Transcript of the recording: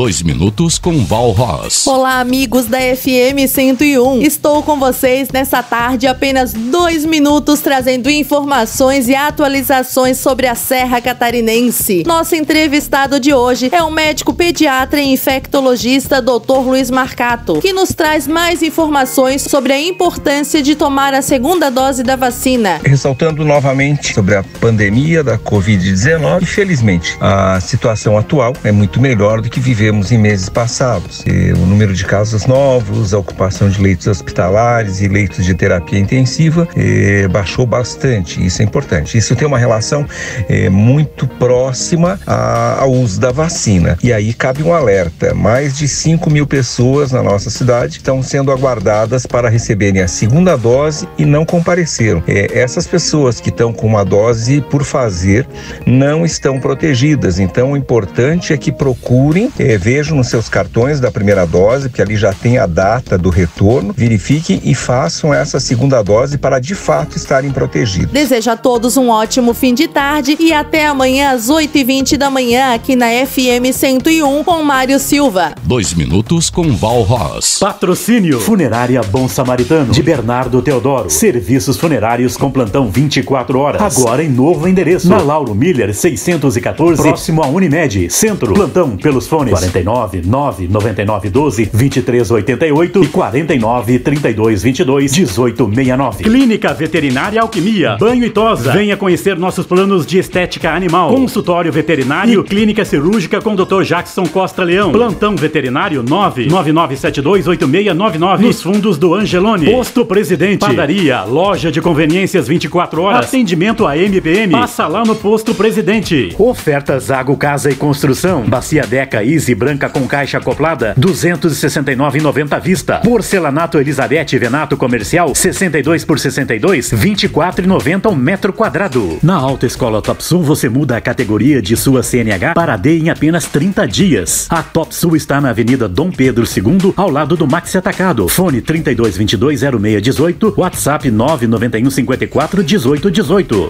Dois minutos com Val Ross. Olá, amigos da FM 101. Estou com vocês nessa tarde, apenas dois minutos, trazendo informações e atualizações sobre a Serra Catarinense. Nosso entrevistado de hoje é o médico pediatra e infectologista Dr. Luiz Marcato, que nos traz mais informações sobre a importância de tomar a segunda dose da vacina. Ressaltando novamente sobre a pandemia da Covid-19, infelizmente, a situação atual é muito melhor do que vivemos em meses passados. E o número de casos novos, a ocupação de leitos hospitalares e leitos de terapia intensiva eh, baixou bastante. Isso é importante. Isso tem uma relação eh, muito próxima a, ao uso da vacina. E aí cabe um alerta: mais de 5 mil pessoas na nossa cidade estão sendo aguardadas para receberem a segunda dose e não compareceram. Eh, essas pessoas que estão com uma dose por fazer não estão protegidas. Então, o importante é que procurem vejam nos seus cartões da primeira dose, porque ali já tem a data do retorno, verifiquem e façam essa segunda dose para de fato estarem protegidos. Desejo a todos um ótimo fim de tarde e até amanhã às 8h20 da manhã aqui na FM 101 com Mário Silva. Dois minutos com Val Ross. Patrocínio Funerária Bom Samaritano de Bernardo Teodoro. Serviços funerários com plantão 24 horas. Agora em novo endereço. Na Lauro Miller 614, próximo à Unimed. Centro. Plantão pelos fones 49 999 12 23 88 e 49 32 22 18 69. Clínica Veterinária Alquimia, Banho e Tosa. Venha conhecer nossos planos de estética animal. Consultório veterinário e clínica cirúrgica com Dr. Jackson Costa Leão. Plantão veterinário 999728699 nos fundos do Angelone. Posto Presidente. Padaria, loja de conveniências 24 horas. Atendimento a MPM. Passa lá no Posto Presidente. Ofertas Água Casa e Construção. Bacia Deca Easy branca com caixa acoplada, 269,90 à vista. Porcelanato Elizabeth Venato Comercial, 62 por 62, 24,90 um metro quadrado. Na Alta Escola Top Sul você muda a categoria de sua CNH para D em apenas 30 dias. A Top Sul está na Avenida Dom Pedro II, ao lado do Maxi Atacado. Fone 3222 0618, WhatsApp 991 54 1818.